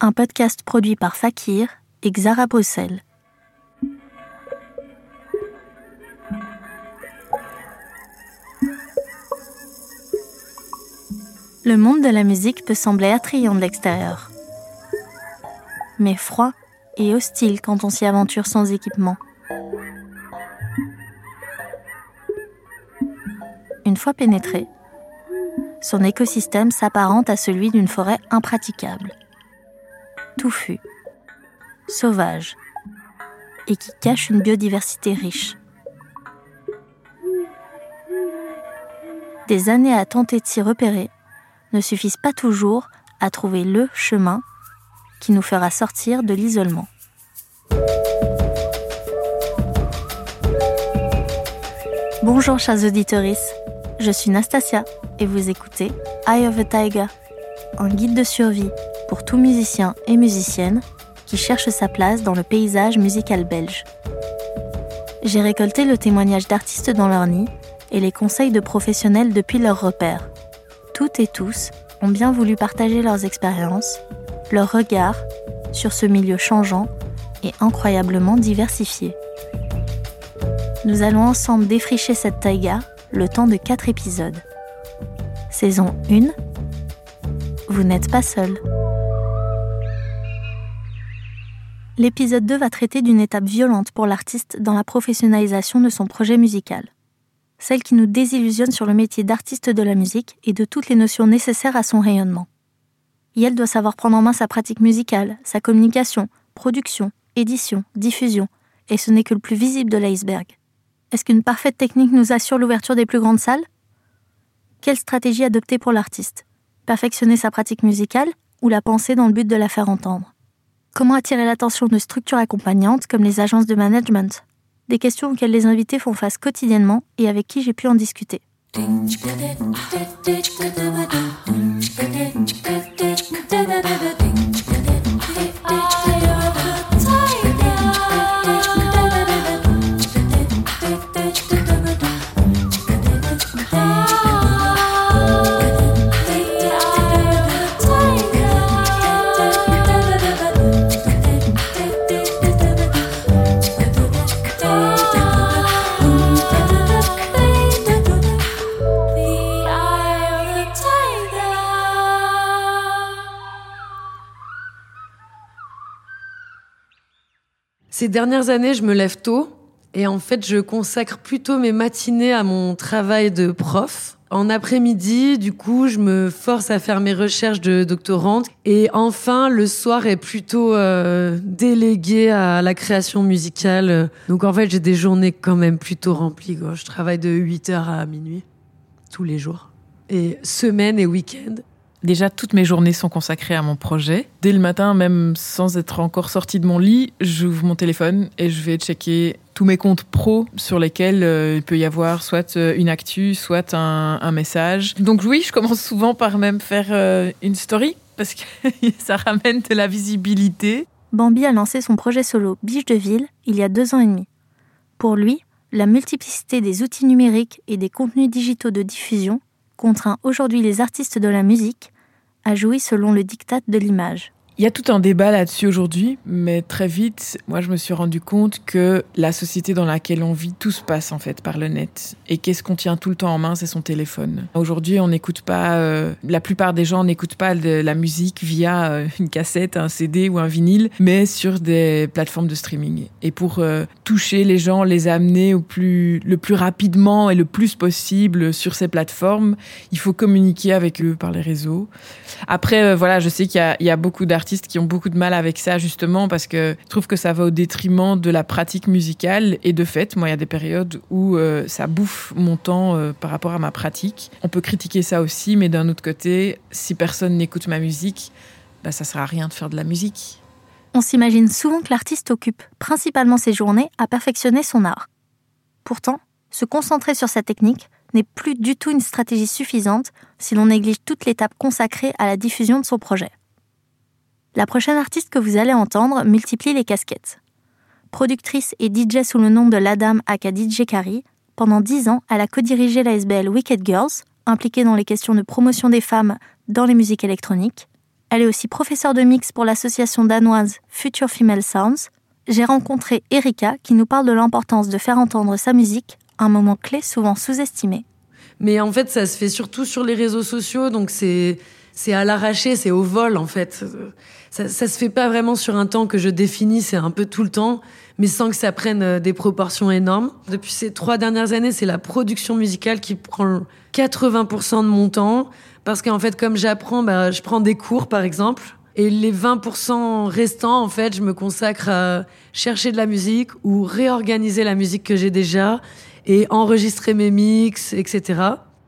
un podcast produit par Fakir et Xara Bruxelles. Le monde de la musique peut sembler attrayant de l'extérieur, mais froid et hostile quand on s'y aventure sans équipement. Une fois pénétré, son écosystème s'apparente à celui d'une forêt impraticable, sauvage, et qui cache une biodiversité riche. Des années à tenter de s'y repérer ne suffisent pas toujours à trouver le chemin qui nous fera sortir de l'isolement. Bonjour chers auditeurs, je suis Nastasia et vous écoutez Eye of a Tiger, un guide de survie pour tout musicien et musicienne qui cherche sa place dans le paysage musical belge. J'ai récolté le témoignage d'artistes dans leur nid et les conseils de professionnels depuis leur repère. Toutes et tous ont bien voulu partager leurs expériences, leurs regards sur ce milieu changeant et incroyablement diversifié. Nous allons ensemble défricher cette taïga le temps de 4 épisodes. Saison 1 Vous n'êtes pas seul. L'épisode 2 va traiter d'une étape violente pour l'artiste dans la professionnalisation de son projet musical. Celle qui nous désillusionne sur le métier d'artiste de la musique et de toutes les notions nécessaires à son rayonnement. Yel doit savoir prendre en main sa pratique musicale, sa communication, production, édition, diffusion, et ce n'est que le plus visible de l'iceberg. Est-ce qu'une parfaite technique nous assure l'ouverture des plus grandes salles? Quelle stratégie adopter pour l'artiste? Perfectionner sa pratique musicale ou la penser dans le but de la faire entendre? Comment attirer l'attention de structures accompagnantes comme les agences de management Des questions auxquelles les invités font face quotidiennement et avec qui j'ai pu en discuter. Ces dernières années, je me lève tôt et en fait, je consacre plutôt mes matinées à mon travail de prof. En après-midi, du coup, je me force à faire mes recherches de doctorante. Et enfin, le soir est plutôt euh, délégué à la création musicale. Donc en fait, j'ai des journées quand même plutôt remplies. Je travaille de 8h à minuit, tous les jours. Et semaine et week-end. Déjà, toutes mes journées sont consacrées à mon projet. Dès le matin, même sans être encore sortie de mon lit, j'ouvre mon téléphone et je vais checker tous mes comptes pro sur lesquels euh, il peut y avoir soit euh, une actu, soit un, message. Donc oui, je commence souvent par même faire euh, une story parce que ça ramène de la visibilité. Bambi a lancé son projet solo Biche de Ville il y a deux ans et demi. Pour lui, la multiplicité des outils numériques et des contenus digitaux de diffusion contraint aujourd'hui les artistes de la musique a joui selon le diktat de l'image. Il y a tout un débat là-dessus aujourd'hui, mais très vite, moi je me suis rendu compte que la société dans laquelle on vit, tout se passe en fait par le net. Et qu'est-ce qu'on tient tout le temps en main, c'est son téléphone. Aujourd'hui, on n'écoute pas, euh, la plupart des gens n'écoutent pas de la musique via euh, une cassette, un CD ou un vinyle, mais sur des plateformes de streaming. Et pour euh, toucher les gens, les amener au plus, le plus rapidement et le plus possible sur ces plateformes, il faut communiquer avec eux par les réseaux. Après, voilà, je sais qu'il y, y a beaucoup d'artistes qui ont beaucoup de mal avec ça justement parce que je trouve que ça va au détriment de la pratique musicale et de fait, moi il y a des périodes où euh, ça bouffe mon temps euh, par rapport à ma pratique. On peut critiquer ça aussi, mais d'un autre côté, si personne n'écoute ma musique, bah, ça sert à rien de faire de la musique. On s'imagine souvent que l'artiste occupe principalement ses journées à perfectionner son art. Pourtant, se concentrer sur sa technique n'est plus du tout une stratégie suffisante si l'on néglige toute l'étape consacrée à la diffusion de son projet. La prochaine artiste que vous allez entendre multiplie les casquettes. Productrice et DJ sous le nom de Ladam aka DJ Kari, pendant dix ans, elle a co-dirigé la SBL Wicked Girls, impliquée dans les questions de promotion des femmes dans les musiques électroniques, Elle est aussi professeure de mix pour l'association danoise Future Female Sounds. J'ai rencontré Erika qui nous parle de l'importance de faire entendre sa musique, un moment clé souvent sous-estimé. Mais en fait, ça se fait surtout sur les réseaux sociaux, donc c'est c'est à l'arraché, c'est au vol en fait. Ça, ça se fait pas vraiment sur un temps que je définis, c'est un peu tout le temps, mais sans que ça prenne euh, des proportions énormes. Depuis ces trois dernières années, c'est la production musicale qui prend 80% de mon temps, parce qu'en fait, comme j'apprends, bah, je prends des cours par exemple, et les 20% restants, en fait, je me consacre à chercher de la musique ou réorganiser la musique que j'ai déjà et enregistrer mes mix, etc.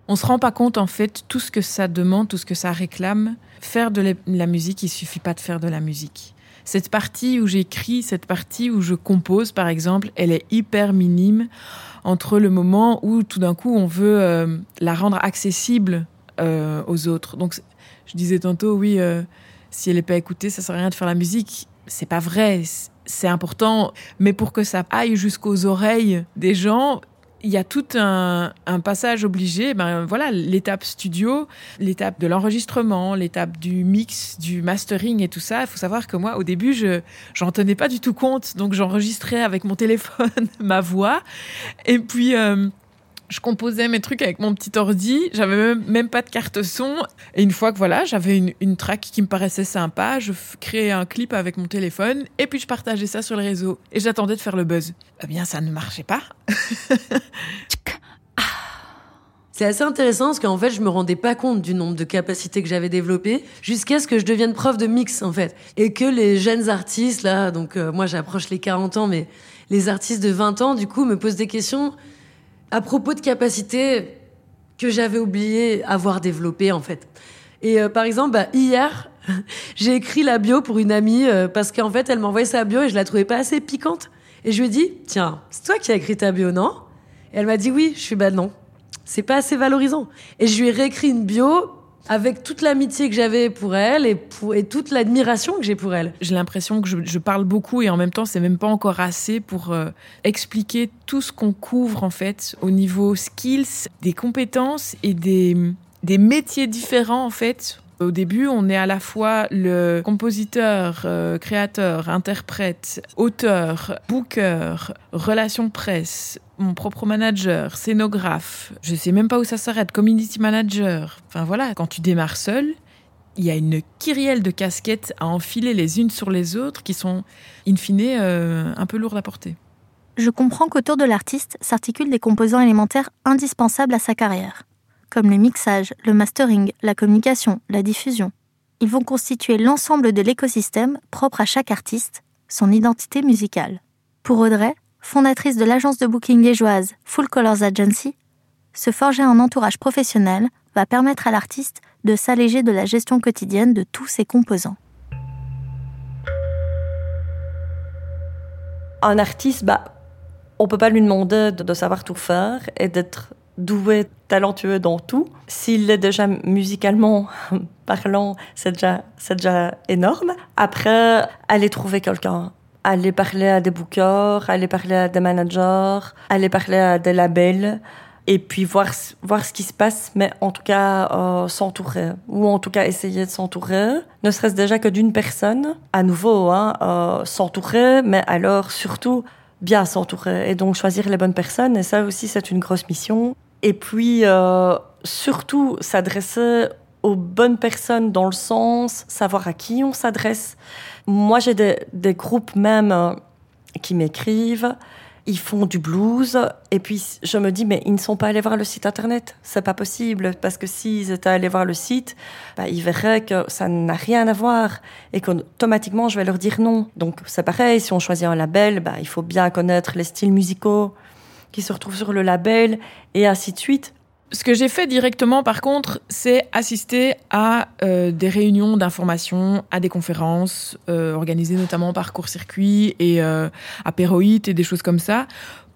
On se rend pas compte en fait tout ce que ça demande, tout ce que ça réclame. Faire de la musique, il suffit pas de faire de la musique. Cette partie où j'écris, cette partie où je compose, par exemple, elle est hyper minime entre le moment où tout d'un coup on veut euh, la rendre accessible euh, aux autres. Donc, je disais tantôt, oui, euh, si elle n'est pas écoutée, ça sert à rien de faire la musique. C'est pas vrai. C'est important, mais pour que ça aille jusqu'aux oreilles des gens, il y a tout un, passage obligé. Ben voilà, l'étape studio, l'étape de l'enregistrement, l'étape du mix, du mastering et tout ça. Il faut savoir que moi, au début, je j'en tenais pas du tout compte, donc j'enregistrais avec mon téléphone ma voix, et puis. Euh, je composais mes trucs avec mon petit ordi, j'avais même, pas de carte son. Et une fois que voilà, j'avais une, une track qui me paraissait sympa, je créais un clip avec mon téléphone et puis je partageais ça sur le réseau. Et j'attendais de faire le buzz. Eh bien, ça ne marchait pas. C'est assez intéressant parce qu'en fait, je me rendais pas compte du nombre de capacités que j'avais développées jusqu'à ce que je devienne prof de mix, en fait. Et que les jeunes artistes, là, donc euh, moi j'approche les 40 ans, mais les artistes de 20 ans, du coup, me posent des questions à propos de capacités que j'avais oublié avoir développées en fait. Et euh, par exemple, bah, hier, j'ai écrit la bio pour une amie euh, parce qu'en fait, elle m'envoyait sa bio et je la trouvais pas assez piquante. Et je lui ai dit, tiens, c'est toi qui as écrit ta bio, non? Et elle m'a dit oui. Je suis bah non, c'est pas assez valorisant. Et je lui ai réécrit une bio avec toute l'amitié que j'avais pour elle et, toute l'admiration que j'ai pour elle. J'ai l'impression que je, parle beaucoup et en même temps, c'est même pas encore assez pour euh, expliquer tout ce qu'on couvre en fait au niveau skills, des compétences et des métiers différents en fait au début, on est à la fois le compositeur, euh, créateur, interprète, auteur, booker, relation presse, mon propre manager, scénographe. Je sais même pas où ça s'arrête, community manager. Enfin voilà, quand tu démarres seul, il y a une kyrielle de casquettes à enfiler les unes sur les autres qui sont, in fine, euh, un peu lourdes à porter. Je comprends qu'autour de l'artiste s'articulent des composants élémentaires indispensables à sa carrière comme le mixage, le mastering, la communication, la diffusion. Ils vont constituer l'ensemble de l'écosystème propre à chaque artiste, son identité musicale. Pour Audrey, fondatrice de l'agence de booking liégeoise Full Colors Agency, se forger un entourage professionnel va permettre à l'artiste de s'alléger de la gestion quotidienne de tous ses composants. Un artiste, bah, on peut pas lui demander de savoir tout faire et d'être doué, talentueux dans tout. S'il est déjà musicalement parlant, c'est déjà, c'est déjà énorme. Après, aller trouver quelqu'un. Aller parler à des bookers, aller parler à des managers, aller parler à des labels et puis voir, voir ce qui se passe, mais en tout cas euh, s'entourer, ou en tout cas essayer de s'entourer, ne serait-ce déjà que d'une personne, à nouveau, hein, euh, s'entourer, mais alors surtout bien s'entourer, et donc choisir les bonnes personnes, et ça aussi c'est une grosse mission. Et puis, euh, surtout, s'adresser aux bonnes personnes dans le sens savoir à qui on s'adresse. Moi, j'ai des, groupes même euh, qui m'écrivent, ils font du blues, et puis je me dis, mais ils ne sont pas allés voir le site internet. C'est pas possible, parce que s'ils étaient allés voir le site, bah, ils verraient que ça n'a rien à voir, et qu'automatiquement, je vais leur dire non. Donc, c'est pareil, si on choisit un label, bah, il faut bien connaître les styles musicaux, qui se retrouvent sur le label et ainsi de suite. Ce que j'ai fait directement, par contre, c'est assister à euh, des réunions d'information, à des conférences euh, organisées notamment par Court Circuit et euh, à Péroït et des choses comme ça,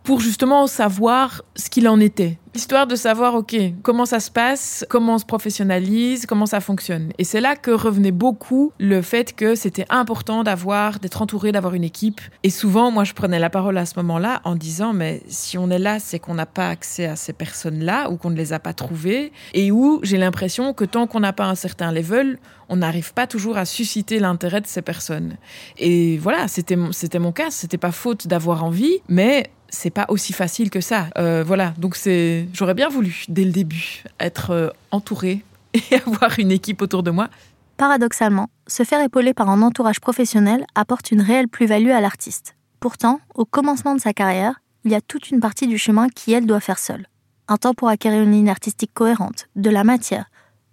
pour justement savoir ce qu'il en était. Histoire de savoir, OK, comment ça se passe, comment on se professionnalise, comment ça fonctionne. Et c'est là que revenait beaucoup le fait que c'était important d'avoir, d'être entouré, d'avoir une équipe. Et souvent, moi, je prenais la parole à ce moment-là en disant, mais si on est là, c'est qu'on n'a pas accès à ces personnes-là ou qu'on ne les a pas trouvées. Et où j'ai l'impression que tant qu'on n'a pas un certain level, on n'arrive pas toujours à susciter l'intérêt de ces personnes. Et voilà, c'était, mon cas. C'était pas faute d'avoir envie, mais c'est pas aussi facile que ça. Euh, voilà, donc c'est, j'aurais bien voulu dès le début être euh, entourée et avoir une équipe autour de moi. Paradoxalement, se faire épauler par un entourage professionnel apporte une réelle plus-value à l'artiste. Pourtant, au commencement de sa carrière, il y a toute une partie du chemin qui elle doit faire seule. Un temps pour acquérir une ligne artistique cohérente, de la matière,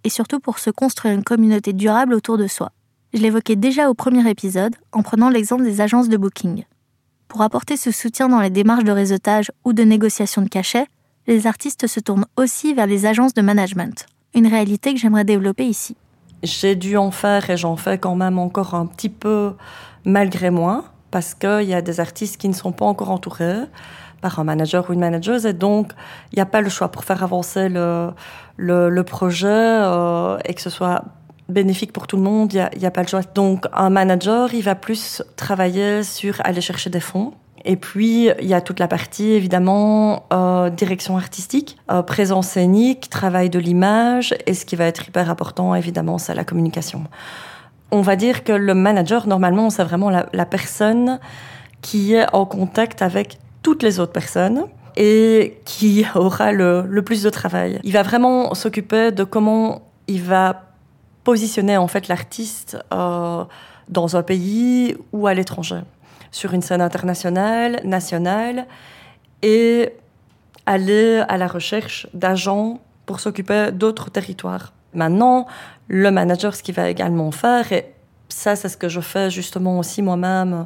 et surtout pour se construire une communauté durable autour de soi. Je l'évoquais déjà au premier épisode en prenant l'exemple des agences de booking. Pour apporter ce soutien dans les démarches de réseautage ou de négociation de cachets, les artistes se tournent aussi vers les agences de management, une réalité que j'aimerais développer ici. J'ai dû en faire et j'en fais quand même encore un petit peu malgré moi, parce qu'il y a des artistes qui ne sont pas encore entourés par un manager ou une manageuse, et donc il n'y a pas le choix pour faire avancer le, projet euh, et que ce soit bénéfique pour tout le monde, il n'y a, pas le choix. Donc un manager, il va plus travailler sur aller chercher des fonds. Et puis, il y a toute la partie, évidemment, euh, direction artistique, euh, présence scénique, travail de l'image, et ce qui va être hyper important, évidemment, c'est la communication. On va dire que le manager, normalement, c'est vraiment la, personne qui est en contact avec toutes les autres personnes et qui aura le plus de travail. Il va vraiment s'occuper de comment il va positionner en fait l'artiste euh, dans un pays ou à l'étranger, sur une scène internationale, nationale, et aller à la recherche d'agents pour s'occuper d'autres territoires. Maintenant, le manager, ce qu'il va également faire, et ça c'est ce que je fais justement aussi moi-même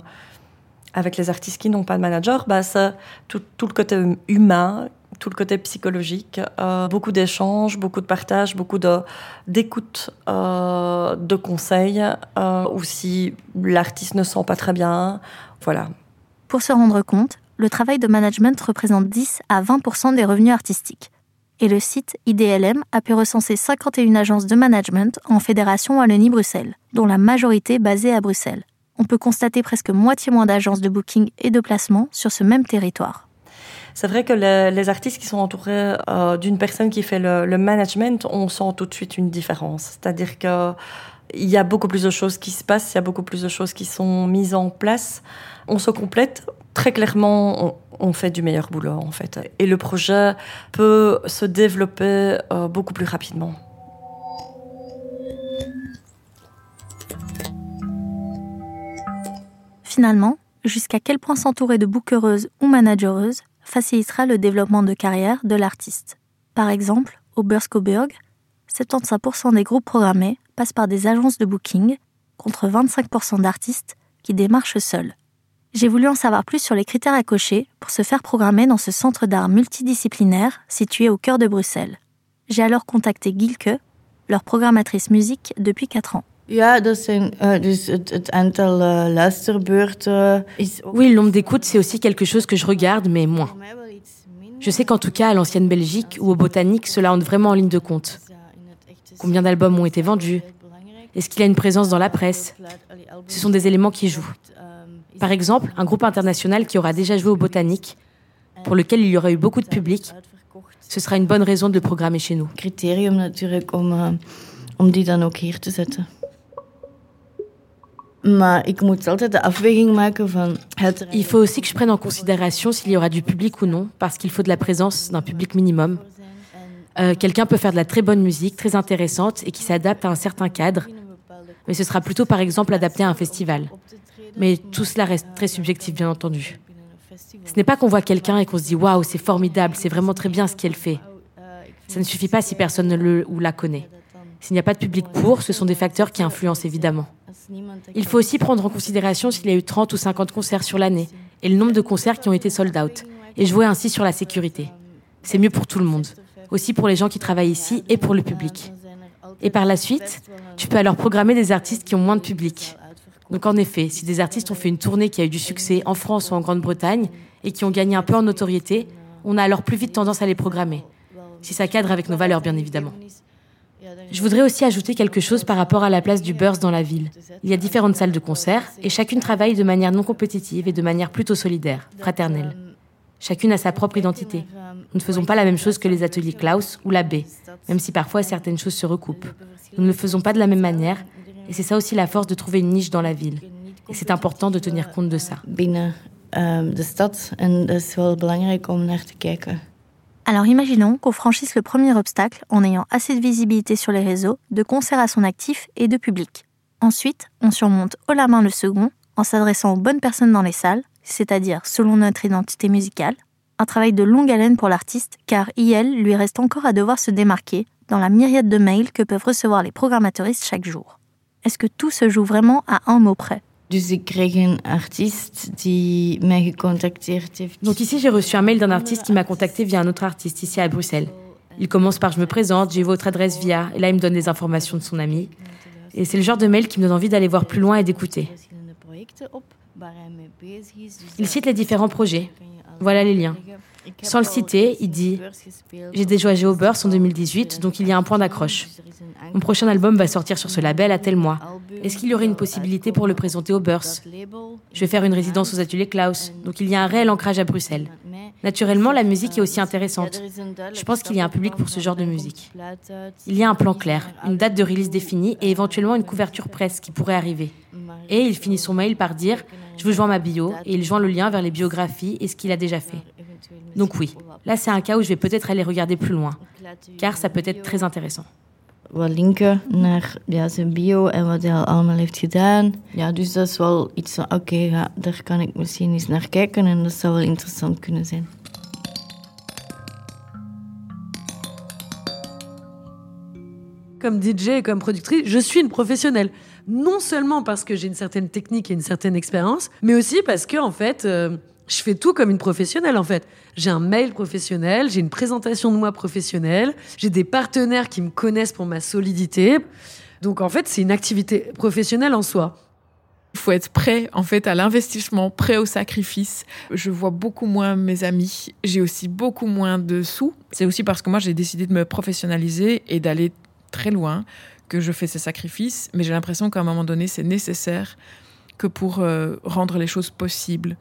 avec les artistes qui n'ont pas de manager, bah, c'est tout, le côté humain tout le côté psychologique, euh, beaucoup d'échanges, beaucoup de partage, beaucoup d'écoute, euh, de conseils, euh, ou si l'artiste ne sent pas très bien, voilà. Pour se rendre compte, le travail de management représente 10 à 20% des revenus artistiques. Et le site IDLM a pu recenser 51 agences de management en Fédération Wallonie-Bruxelles, dont la majorité basée à Bruxelles. On peut constater presque moitié moins d'agences de booking et de placement sur ce même territoire. C'est vrai que les, artistes qui sont entourés euh, d'une personne qui fait le, management, on sent tout de suite une différence. C'est-à-dire que il y a beaucoup plus de choses qui se passent, il y a beaucoup plus de choses qui sont mises en place. On se complète. Très clairement, on, fait du meilleur boulot, en fait. Et le projet peut se développer euh, beaucoup plus rapidement. Finalement, jusqu'à quel point s'entourer de bookereuses ou managereuses facilitera le développement de carrière de l'artiste. Par exemple, au Burskoburg, 75% des groupes programmés passent par des agences de booking, contre 25% d'artistes qui démarchent seuls. J'ai voulu en savoir plus sur les critères à cocher pour se faire programmer dans ce centre d'art multidisciplinaire situé au cœur de Bruxelles. J'ai alors contacté Gilke, leur programmatrice musique depuis 4 ans. Oui, le nombre d'écoutes, c'est aussi quelque chose que je regarde, mais moins. Je sais qu'en tout cas, à l'ancienne Belgique ou au Botanique, cela entre vraiment en ligne de compte. Combien d'albums ont été vendus? Est-ce qu'il y a une présence dans la presse? Ce sont des éléments qui jouent. Par exemple, un groupe international qui aura déjà joué au Botanique, pour lequel il y aura eu beaucoup de public, ce sera une bonne raison de le programmer chez nous. Critérium natuurlijk om, uh, om die dan ook hier te zetten. Il faut aussi que je prenne en considération s'il y aura du public ou non, parce qu'il faut de la présence d'un public minimum. Euh, quelqu'un peut faire de la très bonne musique, très intéressante et qui s'adapte à un certain cadre, mais ce sera plutôt par exemple adapté à un festival. Mais tout cela reste très subjectif, bien entendu. Ce n'est pas qu'on voit quelqu'un et qu'on se dit waouh, c'est formidable, c'est vraiment très bien ce qu'elle fait. Ça ne suffit pas si personne ne le ou la connaît. S'il n'y a pas de public pour, ce sont des facteurs qui influencent évidemment. Il faut aussi prendre en considération s'il y a eu 30 ou 50 concerts sur l'année et le nombre de concerts qui ont été sold out et jouer ainsi sur la sécurité. C'est mieux pour tout le monde, aussi pour les gens qui travaillent ici et pour le public. Et par la suite, tu peux alors programmer des artistes qui ont moins de public. Donc en effet, si des artistes ont fait une tournée qui a eu du succès en France ou en Grande-Bretagne et qui ont gagné un peu en notoriété, on a alors plus vite tendance à les programmer. Si ça cadre avec nos valeurs, bien évidemment. Je voudrais aussi ajouter quelque chose par rapport à la place du Burst dans la ville. Il y a différentes salles de concert et chacune travaille de manière non compétitive et de manière plutôt solidaire, fraternelle. Chacune a sa propre identité. Nous ne faisons pas la même chose que les ateliers Klaus ou la B, même si parfois certaines choses se recoupent. Nous ne le faisons pas de la même manière et c'est ça aussi la force de trouver une niche dans la ville. Et c'est important de tenir compte de ça. Alors imaginons qu'on franchisse le premier obstacle en ayant assez de visibilité sur les réseaux, de concerts à son actif et de public. Ensuite, on surmonte haut la main le second en s'adressant aux bonnes personnes dans les salles, c'est-à-dire selon notre identité musicale. Un travail de longue haleine pour l'artiste, car IL lui reste encore à devoir se démarquer dans la myriade de mails que peuvent recevoir les programmateuristes chaque jour. Est-ce que tout se joue vraiment à un mot près? Donc ici, j'ai reçu un mail d'un artiste qui m'a contacté via un autre artiste ici à Bruxelles. Il commence par je me présente, j'ai votre adresse via, et là il me donne des informations de son ami. Et c'est le genre de mail qui me donne envie d'aller voir plus loin et d'écouter. Il cite les différents projets. Voilà les liens. Sans le citer, il dit J'ai déjà joué au Burst en 2018, donc il y a un point d'accroche. Mon prochain album va sortir sur ce label à tel mois. Est-ce qu'il y aurait une possibilité pour le présenter au Burst Je vais faire une résidence aux ateliers Klaus, donc il y a un réel ancrage à Bruxelles. Naturellement, la musique est aussi intéressante. Je pense qu'il y a un public pour ce genre de musique. Il y a un plan clair, une date de release définie et éventuellement une couverture presse qui pourrait arriver. Et il finit son mail par dire Je vous joins ma bio et il joint le lien vers les biographies et ce qu'il a déjà fait. Donc oui, là c'est un cas où je vais peut-être aller regarder plus loin, car ça peut être très intéressant. wat linken naar ja, zijn bio en wat hij al allemaal heeft gedaan. Ja, dus dat is wel iets van, oké, ja, daar kan ik misschien eens naar kijken en dat zou wel interessant kunnen zijn. Comme DJ et comme productrice, je suis une professionnelle. Non seulement parce que j'ai une certaine technique et une certaine expérience, mais aussi parce que, en fait, euh, je fais tout comme une professionnelle en fait. J'ai un mail professionnel, j'ai une présentation de moi professionnelle, j'ai des partenaires qui me connaissent pour ma solidité. Donc en fait, c'est une activité professionnelle en soi. Il faut être prêt en fait à l'investissement, prêt au sacrifice. Je vois beaucoup moins mes amis, j'ai aussi beaucoup moins de sous. C'est aussi parce que moi j'ai décidé de me professionnaliser et d'aller très loin que je fais ces sacrifices, mais j'ai l'impression qu'à un moment donné c'est nécessaire que pour euh, rendre les choses possibles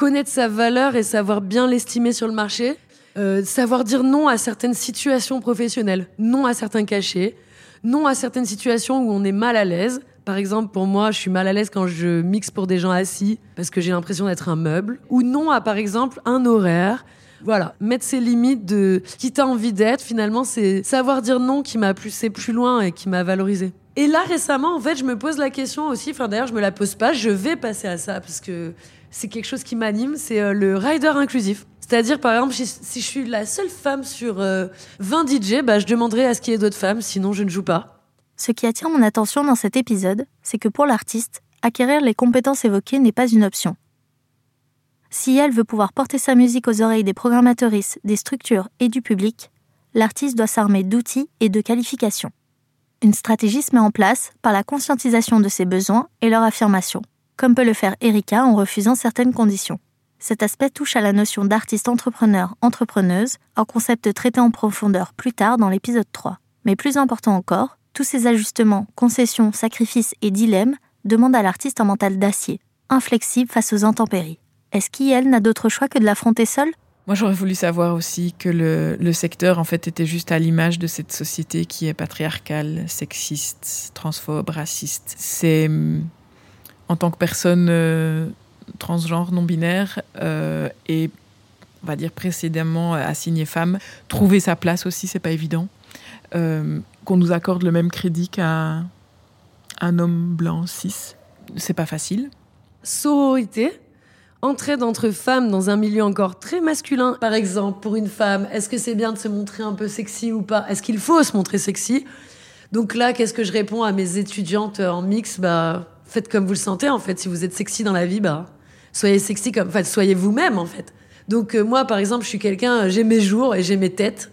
connaître sa valeur et savoir bien l'estimer sur le marché, euh, savoir dire non à certaines situations professionnelles, non à certains cachets, non à certaines situations où on est mal à l'aise. Par exemple, pour moi, je suis mal à l'aise quand je mixe pour des gens assis parce que j'ai l'impression d'être un meuble. Ou non à, par exemple, un horaire. Voilà, mettre ses limites de qui t'as envie d'être, finalement, c'est savoir dire non qui m'a poussé plus loin et qui m'a valorisé. Et là, récemment, en fait, je me pose la question aussi, enfin d'ailleurs, je me la pose pas, je vais passer à ça parce que c'est quelque chose qui m'anime, c'est euh, le rider inclusif. C'est-à-dire, par exemple, si, je suis la seule femme sur 20 euh, DJ, bah, je demanderai à ce qu'il y ait d'autres femmes, sinon je ne joue pas. Ce qui attire mon attention dans cet épisode, c'est que pour l'artiste, acquérir les compétences évoquées n'est pas une option. Si elle veut pouvoir porter sa musique aux oreilles des programmatrices, des structures et du public, l'artiste doit s'armer d'outils et de qualifications. Une stratégie se met en place par la conscientisation de ses besoins et leur affirmation comme peut le faire Erika en refusant certaines conditions. Cet aspect touche à la notion d'artiste entrepreneur, entrepreneuse, un concept traité en profondeur plus tard dans l'épisode 3. Mais plus important encore, tous ces ajustements, concessions, sacrifices et dilemmes demandent à l'artiste un mental d'acier, inflexible face aux intempéries. Est-ce qu'elle n'a d'autre choix que de l'affronter seule? Moi, j'aurais voulu savoir aussi que le, le, secteur, en fait, était juste à l'image de cette société qui est patriarcale, sexiste, transphobe, raciste. C'est en tant que personne euh, transgenre, non-binaire euh, et on va dire précédemment assignée femme, trouver sa place aussi, c'est pas évident. Euh, qu'on nous accorde le même crédit qu'à un homme blanc cis, c'est pas facile. Sororité, entraide entre femmes dans un milieu encore très masculin. Par exemple, pour une femme, est-ce que c'est bien de se montrer un peu sexy ou pas? Est-ce qu'il faut se montrer sexy? Donc là, qu'est-ce que je réponds à mes étudiantes en mix? Bah, faites comme vous le sentez en fait. Si vous êtes sexy dans la vie, bah soyez sexy comme, enfin soyez vous-même en fait. Donc euh, moi par exemple, je suis quelqu'un, j'ai mes jours et j'ai mes têtes.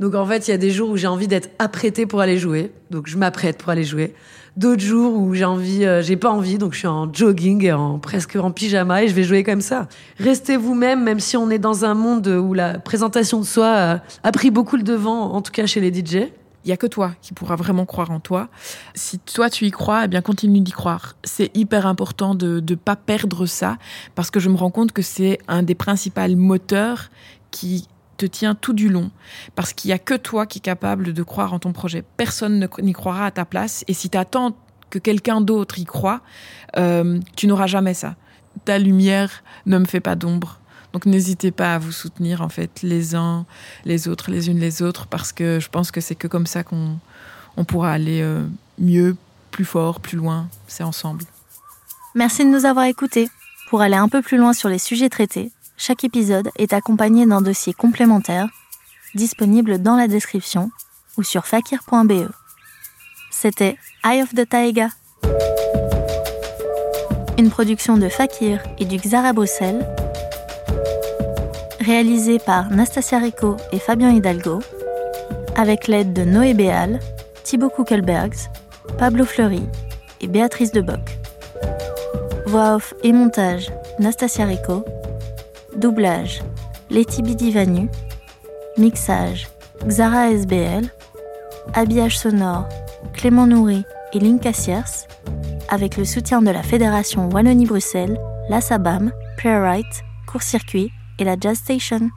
Donc en fait, il y a des jours où j'ai envie d'être apprêtée pour aller jouer. Donc je m'apprête pour aller jouer. D'autres jours où j'ai envie, euh, j'ai pas envie, donc je suis en jogging en presque en pyjama et je vais jouer comme ça. Restez vous-même, même si on est dans un monde où la présentation de soi a, pris beaucoup le devant, en tout cas chez les DJ. Il y a que toi qui pourra vraiment croire en toi. Si toi tu y crois, eh bien continue d'y croire. C'est hyper important de ne pas perdre ça parce que je me rends compte que c'est un des principaux moteurs qui te tient tout du long parce qu'il y a que toi qui es capable de croire en ton projet. Personne n'y croira à ta place et si tu attends que quelqu'un d'autre y croit, euh, tu n'auras jamais ça. Ta lumière ne me fait pas d'ombre. Donc n'hésitez pas à vous soutenir en fait les uns les autres, les unes les autres, parce que je pense que c'est que comme ça qu'on on pourra aller euh, mieux, plus fort, plus loin. C'est ensemble. Merci de nous avoir écoutés. Pour aller un peu plus loin sur les sujets traités, chaque épisode est accompagné d'un dossier complémentaire disponible dans la description ou sur fakir.be. C'était Eye of the Taiga. Une production de Fakir et du Xara Bruxelles réalisé par Nastasia Rico et Fabien Hidalgo, avec l'aide de Noé Béal, Thibaut Kuckelbergs, Pablo Fleury et Béatrice Deboc. Voix off et montage Nastasia Rico. Doublage Letty Bidivanu. Mixage Xara SBL. Habillage sonore Clément Nourri et Linka Sierce, avec le soutien de la Fédération Wallonie-Bruxelles, la SABAM, Playwright, Court-Circuit et la Jazz Station.